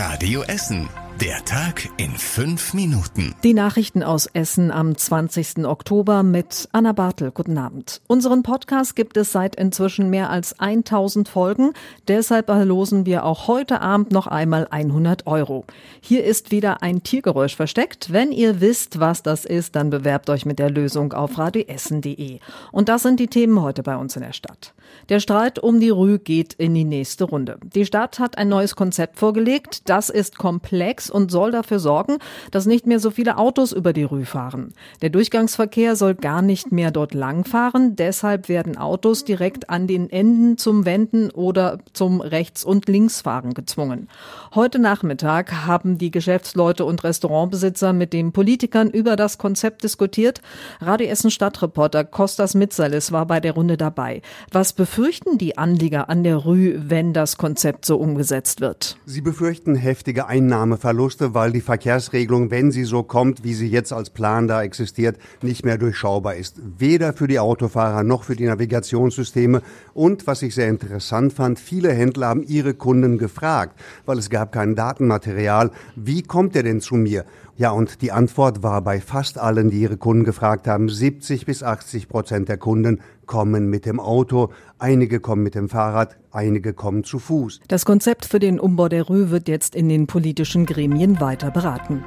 Radio Essen. Der Tag in fünf Minuten. Die Nachrichten aus Essen am 20. Oktober mit Anna Bartel. Guten Abend. Unseren Podcast gibt es seit inzwischen mehr als 1000 Folgen. Deshalb verlosen wir auch heute Abend noch einmal 100 Euro. Hier ist wieder ein Tiergeräusch versteckt. Wenn ihr wisst, was das ist, dann bewerbt euch mit der Lösung auf radioessen.de. Und das sind die Themen heute bei uns in der Stadt. Der Streit um die Rue geht in die nächste Runde. Die Stadt hat ein neues Konzept vorgelegt. Das ist komplex und soll dafür sorgen, dass nicht mehr so viele Autos über die Rue fahren. Der Durchgangsverkehr soll gar nicht mehr dort langfahren. Deshalb werden Autos direkt an den Enden zum Wenden oder zum Rechts- und Linksfahren gezwungen. Heute Nachmittag haben die Geschäftsleute und Restaurantbesitzer mit den Politikern über das Konzept diskutiert. Radio Essen Stadtreporter Kostas Mitsalis war bei der Runde dabei. Was befürchten die Anlieger an der Rue, wenn das Konzept so umgesetzt wird? Sie befürchten heftige Einnahmeverluste Verluste, weil die Verkehrsregelung, wenn sie so kommt, wie sie jetzt als Plan da existiert, nicht mehr durchschaubar ist. Weder für die Autofahrer noch für die Navigationssysteme. Und was ich sehr interessant fand, viele Händler haben ihre Kunden gefragt, weil es gab kein Datenmaterial. Wie kommt er denn zu mir? Ja, und die Antwort war bei fast allen, die ihre Kunden gefragt haben, 70 bis 80 Prozent der Kunden kommen mit dem Auto, einige kommen mit dem Fahrrad, einige kommen zu Fuß. Das Konzept für den Umbau der Rue wird jetzt in den politischen Gremien weiter beraten.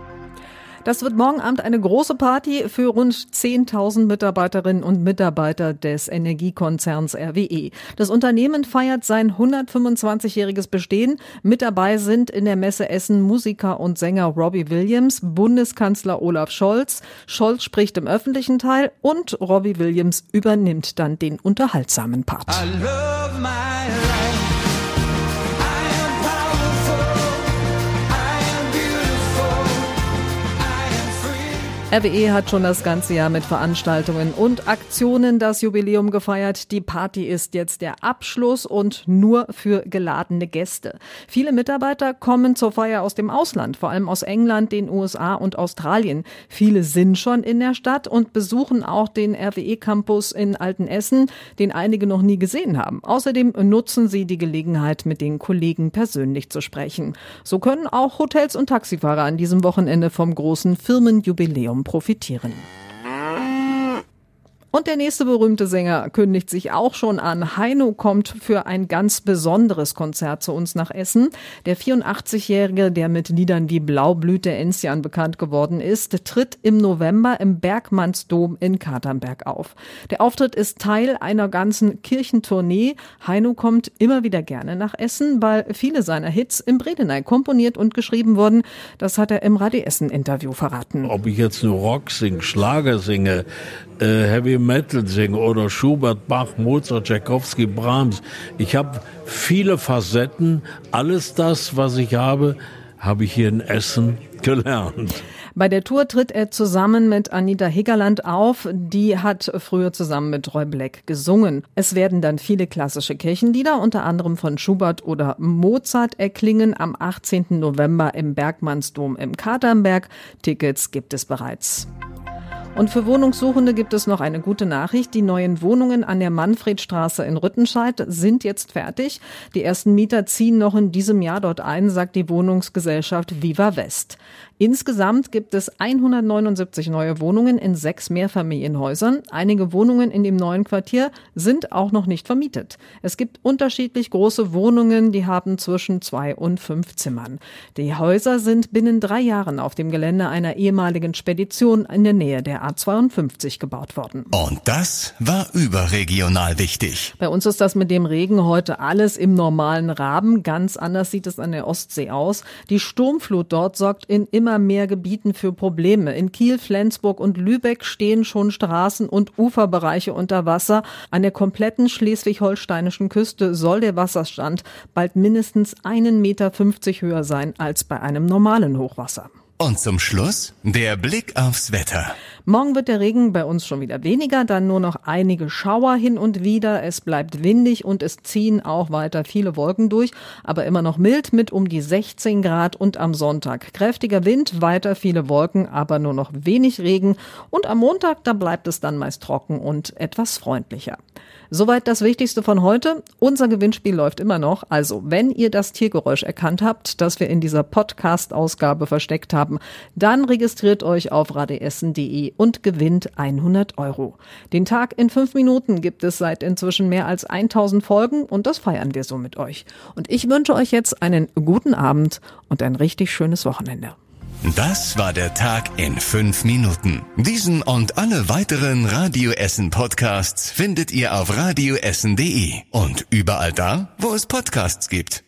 Das wird morgen Abend eine große Party für rund 10.000 Mitarbeiterinnen und Mitarbeiter des Energiekonzerns RWE. Das Unternehmen feiert sein 125-jähriges Bestehen. Mit dabei sind in der Messe Essen Musiker und Sänger Robbie Williams, Bundeskanzler Olaf Scholz. Scholz spricht im öffentlichen Teil und Robbie Williams übernimmt dann den unterhaltsamen Part. RWE hat schon das ganze Jahr mit Veranstaltungen und Aktionen das Jubiläum gefeiert. Die Party ist jetzt der Abschluss und nur für geladene Gäste. Viele Mitarbeiter kommen zur Feier aus dem Ausland, vor allem aus England, den USA und Australien. Viele sind schon in der Stadt und besuchen auch den RWE Campus in Altenessen, den einige noch nie gesehen haben. Außerdem nutzen sie die Gelegenheit, mit den Kollegen persönlich zu sprechen. So können auch Hotels und Taxifahrer an diesem Wochenende vom großen Firmenjubiläum profitieren. Und der nächste berühmte Sänger kündigt sich auch schon an. Heino kommt für ein ganz besonderes Konzert zu uns nach Essen. Der 84-Jährige, der mit Liedern wie Blaublüte Enzian bekannt geworden ist, tritt im November im Bergmannsdom in Katernberg auf. Der Auftritt ist Teil einer ganzen Kirchentournee. Heino kommt immer wieder gerne nach Essen, weil viele seiner Hits im Bredeney komponiert und geschrieben wurden. Das hat er im Radio Essen Interview verraten. Ob ich jetzt nur Rock singe, Schlager singe, äh, Heavy Metal singe oder Schubert, Bach, Mozart, Tchaikovsky, Brahms. Ich habe viele Facetten. Alles das, was ich habe, habe ich hier in Essen gelernt. Bei der Tour tritt er zusammen mit Anita Higgerland auf. Die hat früher zusammen mit Roy Black gesungen. Es werden dann viele klassische Kirchenlieder, unter anderem von Schubert oder Mozart, erklingen am 18. November im Bergmannsdom im Katernberg. Tickets gibt es bereits. Und für Wohnungssuchende gibt es noch eine gute Nachricht. Die neuen Wohnungen an der Manfredstraße in Rüttenscheid sind jetzt fertig. Die ersten Mieter ziehen noch in diesem Jahr dort ein, sagt die Wohnungsgesellschaft Viva West. Insgesamt gibt es 179 neue Wohnungen in sechs Mehrfamilienhäusern. Einige Wohnungen in dem neuen Quartier sind auch noch nicht vermietet. Es gibt unterschiedlich große Wohnungen, die haben zwischen zwei und fünf Zimmern. Die Häuser sind binnen drei Jahren auf dem Gelände einer ehemaligen Spedition in der Nähe der A52 gebaut worden. Und das war überregional wichtig. Bei uns ist das mit dem Regen heute alles im normalen Rahmen. Ganz anders sieht es an der Ostsee aus. Die Sturmflut dort sorgt in immer mehr Gebieten für Probleme. In Kiel, Flensburg und Lübeck stehen schon Straßen und Uferbereiche unter Wasser. An der kompletten schleswig-holsteinischen Küste soll der Wasserstand bald mindestens einen Meter fünfzig höher sein als bei einem normalen Hochwasser. Und zum Schluss der Blick aufs Wetter. Morgen wird der Regen bei uns schon wieder weniger, dann nur noch einige Schauer hin und wieder. Es bleibt windig und es ziehen auch weiter viele Wolken durch, aber immer noch mild mit um die 16 Grad und am Sonntag kräftiger Wind, weiter viele Wolken, aber nur noch wenig Regen und am Montag, da bleibt es dann meist trocken und etwas freundlicher. Soweit das Wichtigste von heute. Unser Gewinnspiel läuft immer noch. Also, wenn ihr das Tiergeräusch erkannt habt, das wir in dieser Podcast-Ausgabe versteckt haben, dann registriert euch auf und gewinnt 100 Euro. Den Tag in fünf Minuten gibt es seit inzwischen mehr als 1000 Folgen und das feiern wir so mit euch. Und ich wünsche euch jetzt einen guten Abend und ein richtig schönes Wochenende. Das war der Tag in fünf Minuten. Diesen und alle weiteren Radio Essen Podcasts findet ihr auf radioessen.de und überall da, wo es Podcasts gibt.